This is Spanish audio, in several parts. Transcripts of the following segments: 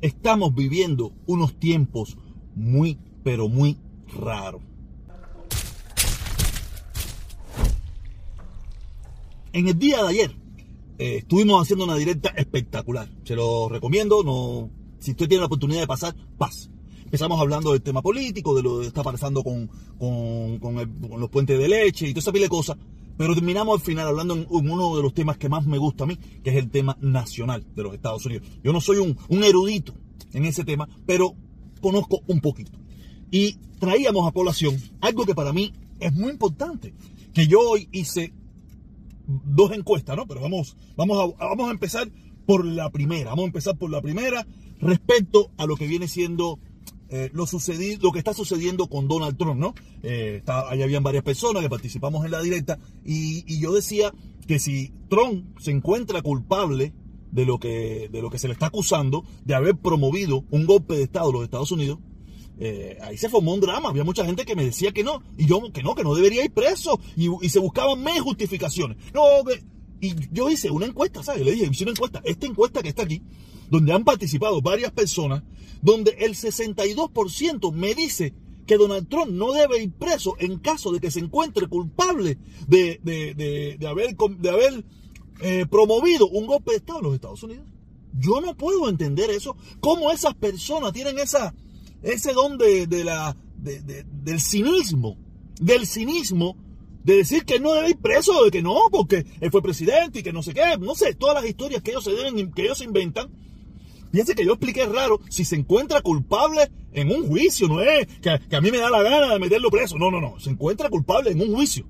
estamos viviendo unos tiempos muy, pero muy raros. En el día de ayer eh, estuvimos haciendo una directa espectacular. Se lo recomiendo. No, si usted tiene la oportunidad de pasar, paz. Empezamos hablando del tema político, de lo que está pasando con, con, los puentes de leche y toda esa pila de cosas. Pero terminamos al final hablando en, uno de los temas que más me gusta a mí, que es el tema nacional de los Estados Unidos. Yo no soy un, erudito en ese tema, pero conozco un poquito. Y traíamos a población algo que para mí es muy importante, que yo hoy hice dos encuestas, ¿no? Pero vamos, vamos, a, vamos a empezar por la primera. Vamos a empezar por la primera respecto a lo que viene siendo eh, lo, sucedido, lo que está sucediendo con Donald Trump, ¿no? Eh, ahí habían varias personas que participamos en la directa y, yo decía que si Trump se encuentra culpable de lo, que, de lo que se le está acusando de haber promovido un golpe de Estado en los Estados Unidos, eh, ahí se formó un drama. Había mucha gente que me decía que no, y yo que no, que no debería ir preso, y, se buscaban más justificaciones. No, y yo hice una encuesta, ¿sabes? Le dije, hice una encuesta, esta encuesta que está aquí, donde han participado varias personas, donde el 62% me dice que Donald Trump no debe ir preso en caso de que se encuentre culpable de, de, haber, de haber eh, promovido un golpe de Estado en los Estados Unidos. Yo no puedo entender eso. ¿Cómo esas personas tienen esa, ese don de, la, del cinismo, del cinismo, de decir que no debe ir preso, de que no, porque él fue presidente y que no sé qué, no sé, todas las historias que ellos se deben, que ellos inventan. Fíjense que yo expliqué raro, si se encuentra culpable en un juicio, no es que, a mí me da la gana de meterlo preso, no, no, no, se encuentra culpable en un juicio.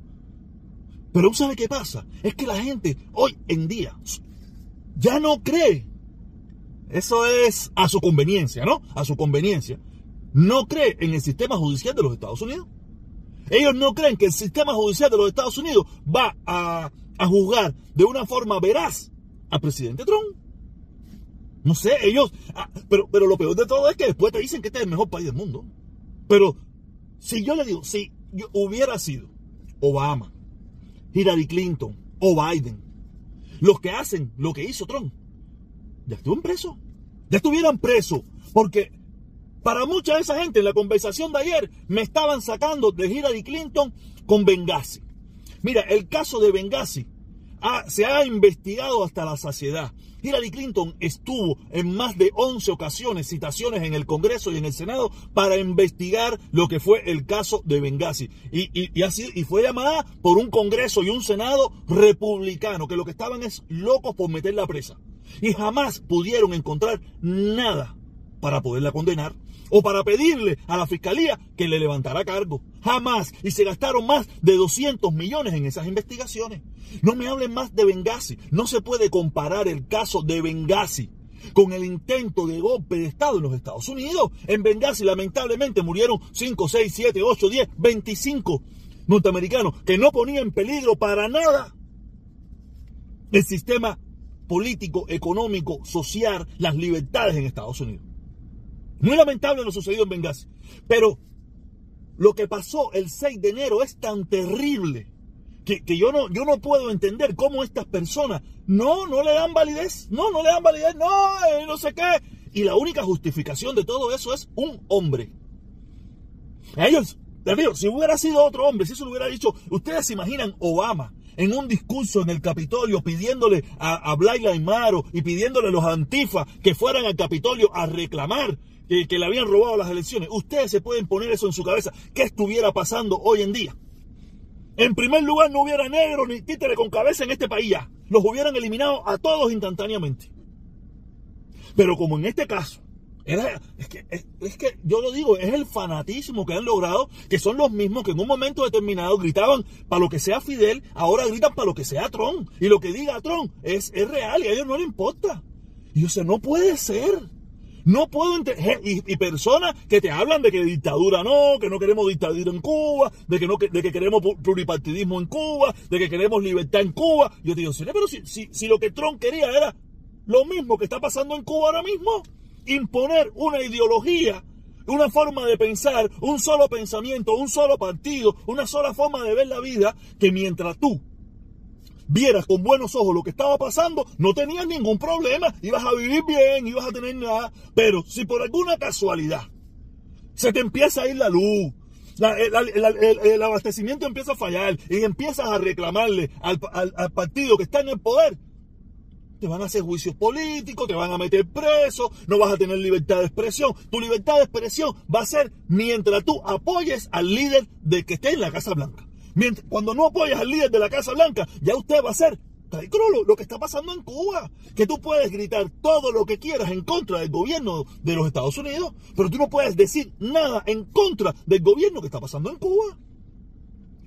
Pero ¿sabe qué pasa? Es que la gente hoy en día ya no cree. Eso es a su conveniencia, ¿no? A su conveniencia no cree en el sistema judicial de los Estados Unidos. Ellos no creen que el sistema judicial de los Estados Unidos va a, juzgar de una forma veraz al presidente Trump. No sé, ellos... Ah, pero, pero lo peor de todo es que después te dicen que este es el mejor país del mundo. Pero si yo le digo, si hubiera sido Obama, Hillary Clinton o Biden, los que hacen lo que hizo Trump, ya estuvieron presos. Ya estuvieran presos. Porque para mucha de esa gente en la conversación de ayer me estaban sacando de Hillary Clinton con Benghazi. Mira, el caso de Benghazi se ha investigado hasta la saciedad. Hillary Clinton estuvo en más de 11 ocasiones, citaciones en el Congreso y en el Senado para investigar lo que fue el caso de Benghazi. Y, así, y fue llamada por un Congreso y un Senado republicano, que lo que estaban es locos por meterla presa. Y jamás pudieron encontrar nada para poderla condenar o para pedirle a la fiscalía que le levantara cargo. Jamás. Y se gastaron más de 200 millones en esas investigaciones. No me hablen más de Benghazi. No se puede comparar el caso de Benghazi con el intento de golpe de Estado en los Estados Unidos. En Benghazi lamentablemente murieron 5, 6, 7, 8, 10, 25 norteamericanos que no ponían en peligro para nada el sistema político, económico, social, las libertades en Estados Unidos. Muy lamentable lo sucedido en Benghazi. Pero lo que pasó el 6 de enero es tan terrible que, yo, no, yo no puedo entender cómo estas personas no, no le dan validez. No, no le dan validez. No, eh, no sé qué. Y la única justificación de todo eso es un hombre. ellos, si hubiera sido otro hombre, si eso lo hubiera dicho, ustedes se imaginan Obama en un discurso en el Capitolio pidiéndole a, a Blair y pidiéndole a los antifas que fueran al Capitolio a reclamar que, le habían robado las elecciones. Ustedes se pueden poner eso en su cabeza. ¿Qué estuviera pasando hoy en día? En primer lugar, no hubiera negro ni títere con cabeza en este país ya. Los hubieran eliminado a todos instantáneamente. Pero como en este caso, es, que, es, que yo lo digo, es el fanatismo que han logrado, que son los mismos que en un momento determinado gritaban para lo que sea Fidel, ahora gritan para lo que sea Trump. Y lo que diga Trump es, es real y a ellos no les importa. Y yo sé, no puede ser. No puedo entender. Y, personas que te hablan de que dictadura no, que no queremos dictadura en Cuba, de que, no, de que queremos pluripartidismo en Cuba, de que queremos libertad en Cuba. Yo te digo, pero si, si, si lo que Trump quería era lo mismo que está pasando en Cuba ahora mismo, imponer una ideología una forma de pensar, un solo pensamiento, un solo partido, una sola forma de ver la vida, que mientras tú vieras con buenos ojos lo que estaba pasando, no tenías ningún problema, ibas a vivir bien, ibas a tener nada. Pero si por alguna casualidad se te empieza a ir la luz, el, abastecimiento empieza a fallar y empiezas a reclamarle al, partido que está en el poder, te van a hacer juicios políticos, te van a meter preso, no vas a tener libertad de expresión. Tu libertad de expresión va a ser mientras tú apoyes al líder de que esté en la Casa Blanca. Cuando no apoyas al líder de la Casa Blanca, ya usted va a ser lo, lo que está pasando en Cuba. Que tú puedes gritar todo lo que quieras en contra del gobierno de los Estados Unidos, pero tú no puedes decir nada en contra del gobierno que está pasando en Cuba.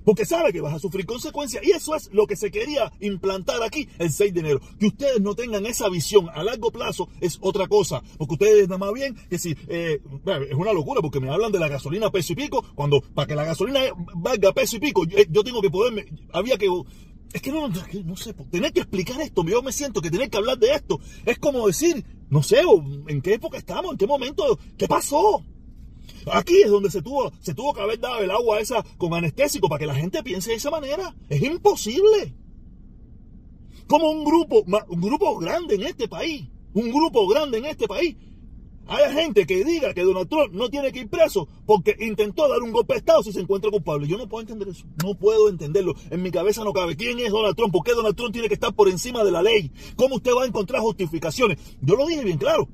Porque sabe que vas a sufrir consecuencias. Y eso es lo que se quería implantar aquí el 6 de enero. Que ustedes no tengan esa visión a largo plazo es otra cosa. Porque ustedes nada más bien que si... Eh, es una locura porque me hablan de la gasolina peso y pico. Cuando para que la gasolina valga peso y pico, yo, tengo que poderme... Había que... Es que no, no sé, tener que explicar esto, yo me siento que tener que hablar de esto, es como decir, no sé, en qué época estamos, en qué momento, qué pasó. Aquí es donde se tuvo, se tuvo que haber dado el agua esa con anestésico para que la gente piense de esa manera. Es imposible. Como un grupo, un grupo grande en este país, un grupo grande en este país, hay gente que diga que Donald Trump no tiene que ir preso porque intentó dar un golpe de Estado si se encuentra culpable. Yo no puedo entender eso. No puedo entenderlo. En mi cabeza no cabe. ¿Quién es Donald Trump? ¿Por qué Donald Trump tiene que estar por encima de la ley? ¿Cómo usted va a encontrar justificaciones? Yo lo dije bien claro.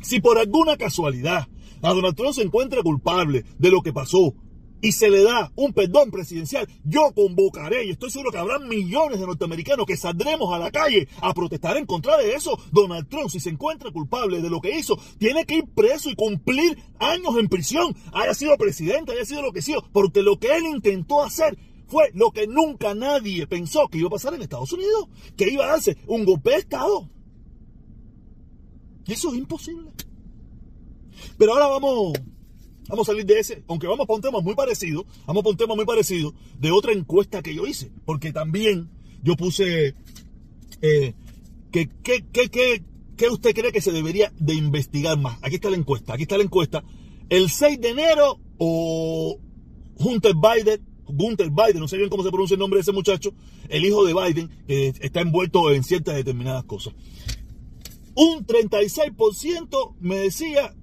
Si por alguna casualidad a Donald Trump se encuentra culpable de lo que pasó y se le da un perdón presidencial, yo convocaré, y estoy seguro que habrá millones de norteamericanos que saldremos a la calle a protestar en contra de eso. Donald Trump, si se encuentra culpable de lo que hizo, tiene que ir preso y cumplir años en prisión, haya sido presidente, haya sido lo que sea, porque lo que él intentó hacer fue lo que nunca nadie pensó que iba a pasar en Estados Unidos, que iba a darse un golpe de Estado. Y eso es imposible. Pero ahora vamos, vamos a salir de ese, aunque vamos para un tema muy parecido, vamos para un tema muy parecido de otra encuesta que yo hice, porque también yo puse eh, que, ¿qué usted cree que se debería de investigar más? Aquí está la encuesta, aquí está la encuesta. El 6 de enero o Hunter Biden, Hunter Biden, no sé bien cómo se pronuncia el nombre de ese muchacho, el hijo de Biden, que está envuelto en ciertas determinadas cosas. Un 36% me decía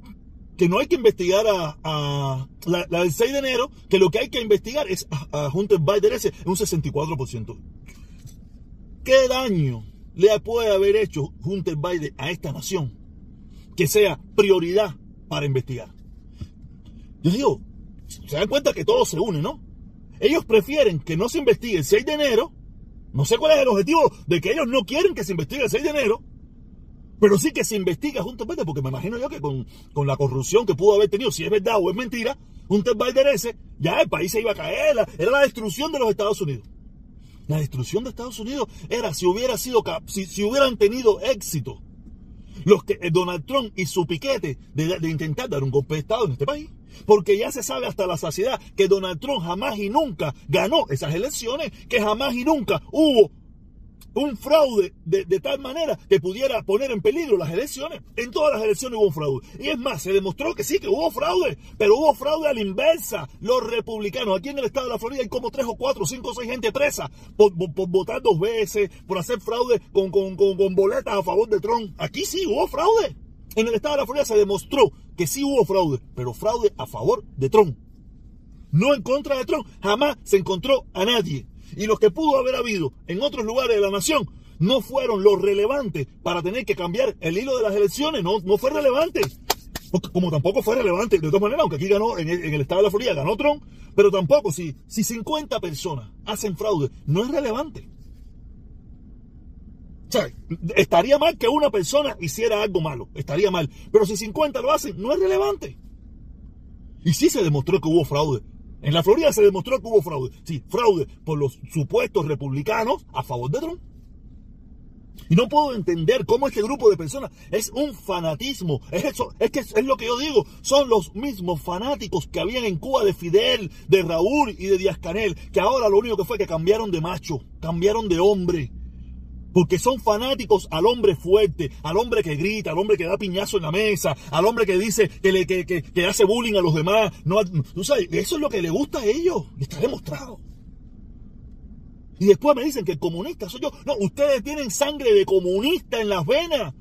que no hay que investigar a, la, del 6 de enero, que lo que hay que investigar es a, Hunter Biden ese, un 64%. ¿Qué daño le puede haber hecho Hunter Biden a esta nación que sea prioridad para investigar? Yo digo, se dan cuenta que todo se une, ¿no? Ellos prefieren que no se investigue el 6 de enero. No sé cuál es el objetivo de que ellos no quieren que se investigue el 6 de enero pero sí que se investiga Biden, porque me imagino yo que con, la corrupción que pudo haber tenido, si es verdad o es mentira, Hunter ese, ya el país se iba a caer, era la destrucción de los Estados Unidos. La destrucción de Estados Unidos era si hubiera sido, si, si hubieran tenido éxito los que eh, Donald Trump y su piquete de, intentar dar un golpe de Estado en este país. Porque ya se sabe hasta la saciedad que Donald Trump jamás y nunca ganó esas elecciones, que jamás y nunca hubo un fraude de, tal manera que pudiera poner en peligro las elecciones. En todas las elecciones hubo fraude. Y es más, se demostró que sí, que hubo fraude, pero hubo fraude a la inversa. Los republicanos, aquí en el estado de la Florida hay como tres o cuatro, cinco o seis gente presa por, votar dos veces, por hacer fraude con, con, con boletas a favor de Trump. Aquí sí hubo fraude. En el estado de la Florida se demostró que sí hubo fraude, pero fraude a favor de Trump. No en contra de Trump. Jamás se encontró a nadie y los que pudo haber habido en otros lugares de la nación no fueron los relevantes para tener que cambiar el hilo de las elecciones, no, fue relevante. Como tampoco fue relevante, de todas maneras, aunque aquí ganó, en el, estado de la Florida ganó Trump, pero tampoco, si, si 50 personas hacen fraude, no es relevante. O sea, estaría mal que una persona hiciera algo malo, estaría mal. Pero si 50 lo hacen, no es relevante. Y sí se demostró que hubo fraude. En la Florida se demostró que hubo fraude. Sí, fraude por los supuestos republicanos a favor de Trump. Y no puedo entender cómo este grupo de personas es un fanatismo. Es eso, es que es lo que yo digo. Son los mismos fanáticos que habían en Cuba de Fidel, de Raúl y de Díaz Canel, que ahora lo único que fue que cambiaron de macho, cambiaron de hombre. Porque son fanáticos al hombre fuerte, al hombre que grita, al hombre que da piñazo en la mesa, al hombre que dice que, le, que, hace bullying a los demás. No, tú sabes, eso es lo que le gusta a ellos. Está demostrado. Y después me dicen que el comunista soy yo. No, ustedes tienen sangre de comunista en las venas.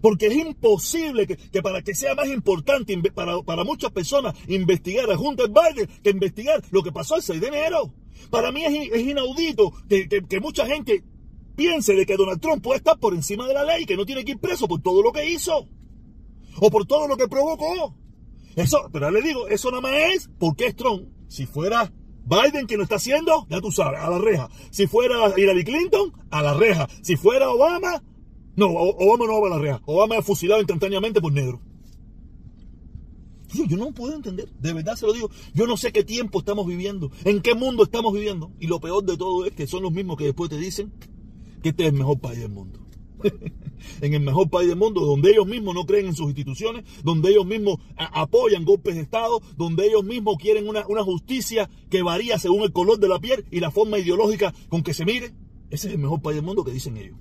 Porque es imposible que, para que sea más importante para, para, muchas personas investigar a Hunter Biden que investigar lo que pasó el 6 de enero. Para mí es, es inaudito que, que, mucha gente piense de que Donald Trump puede estar por encima de la ley, que no tiene que ir preso por todo lo que hizo. O por todo lo que provocó. Eso, pero le digo, eso nada más es porque es Trump. Si fuera Biden quien lo está haciendo, ya tú sabes, a la reja. Si fuera Hillary Clinton, a la reja. Si fuera Obama, no, Obama no va a la reja. Obama es fusilado instantáneamente por negro. yo no puedo entender, de verdad se lo digo. Yo no sé qué tiempo estamos viviendo, en qué mundo estamos viviendo. Y lo peor de todo es que son los mismos que después te dicen que este es el mejor país del mundo. en el mejor país del mundo, donde ellos mismos no creen en sus instituciones, donde ellos mismos apoyan golpes de Estado, donde ellos mismos quieren una, una justicia que varía según el color de la piel y la forma ideológica con que se mire. Ese es el mejor país del mundo que dicen ellos.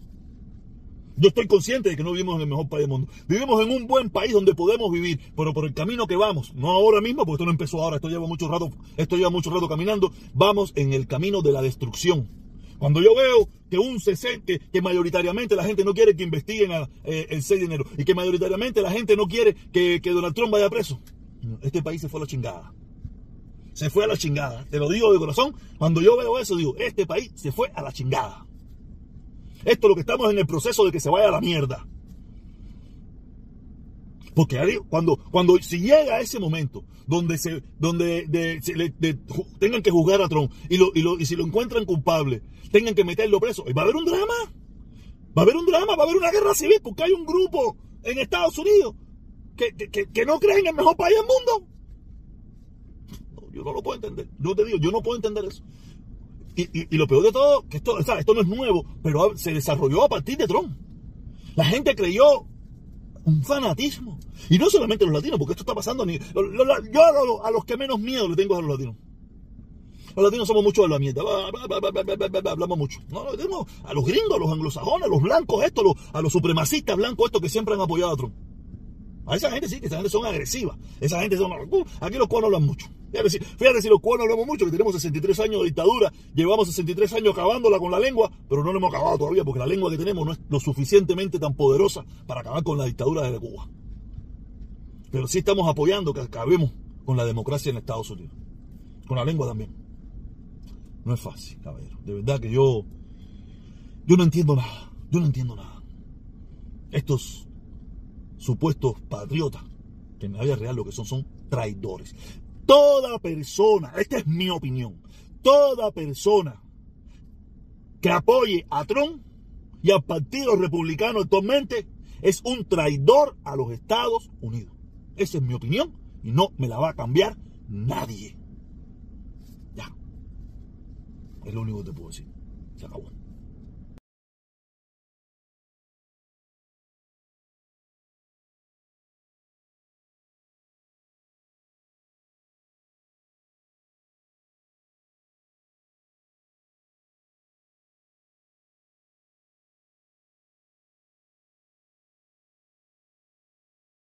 Yo estoy consciente de que no vivimos en el mejor país del mundo. Vivimos en un buen país donde podemos vivir, pero por el camino que vamos, no ahora mismo, porque esto no empezó ahora, esto lleva mucho rato, esto lleva mucho rato caminando, vamos en el camino de la destrucción. Cuando yo veo que un 60, que, mayoritariamente la gente no quiere que investiguen eh, el 6 de enero y que mayoritariamente la gente no quiere que, que Donald Trump vaya preso, este país se fue a la chingada. Se fue a la chingada. Te lo digo de corazón. Cuando yo veo eso, digo, este país se fue a la chingada. Esto es lo que estamos en el proceso de que se vaya a la mierda. Porque cuando, cuando si llega ese momento donde se, donde tengan que juzgar a Trump y, y, si lo encuentran culpable, tengan que meterlo preso, va a haber un drama. Va a haber un drama, va a haber una guerra civil porque hay un grupo en Estados Unidos que, que, no creen en el mejor país del mundo. yo no lo puedo entender. Yo te digo, yo no puedo entender eso. Y, lo peor de todo, que esto, esto no es nuevo, pero se desarrolló a partir de Trump. La gente creyó un fanatismo. Y no solamente los latinos, porque esto está pasando ni. Yo a los, que menos miedo le tengo a los latinos. Los latinos somos mucho de la mierda. Hablamos mucho. No, a los gringos, a los anglosajones, a los blancos, estos, a los supremacistas blancos, estos que siempre han apoyado a Trump. A esa gente sí, que esa gente son agresivas. Esa gente son. Uh, aquí los cuernos hablan mucho. Fíjate si, los cuernos hablamos mucho, que tenemos 63 años de dictadura, llevamos 63 años acabándola con la lengua, pero no lo hemos acabado todavía porque la lengua que tenemos no es lo suficientemente tan poderosa para acabar con la dictadura de Cuba. Pero sí estamos apoyando que acabemos con la democracia en Estados Unidos. Con la lengua también. No es fácil, caballero. De verdad que yo. Yo no entiendo nada. Yo no entiendo nada. Estos supuestos patriotas, que en la vida real lo que son son traidores. Toda persona, esta es mi opinión, toda persona que apoye a Trump y al Partido Republicano actualmente es un traidor a los Estados Unidos. Esa es mi opinión y no me la va a cambiar nadie. Ya. Es lo único que te puedo decir. Se acabó.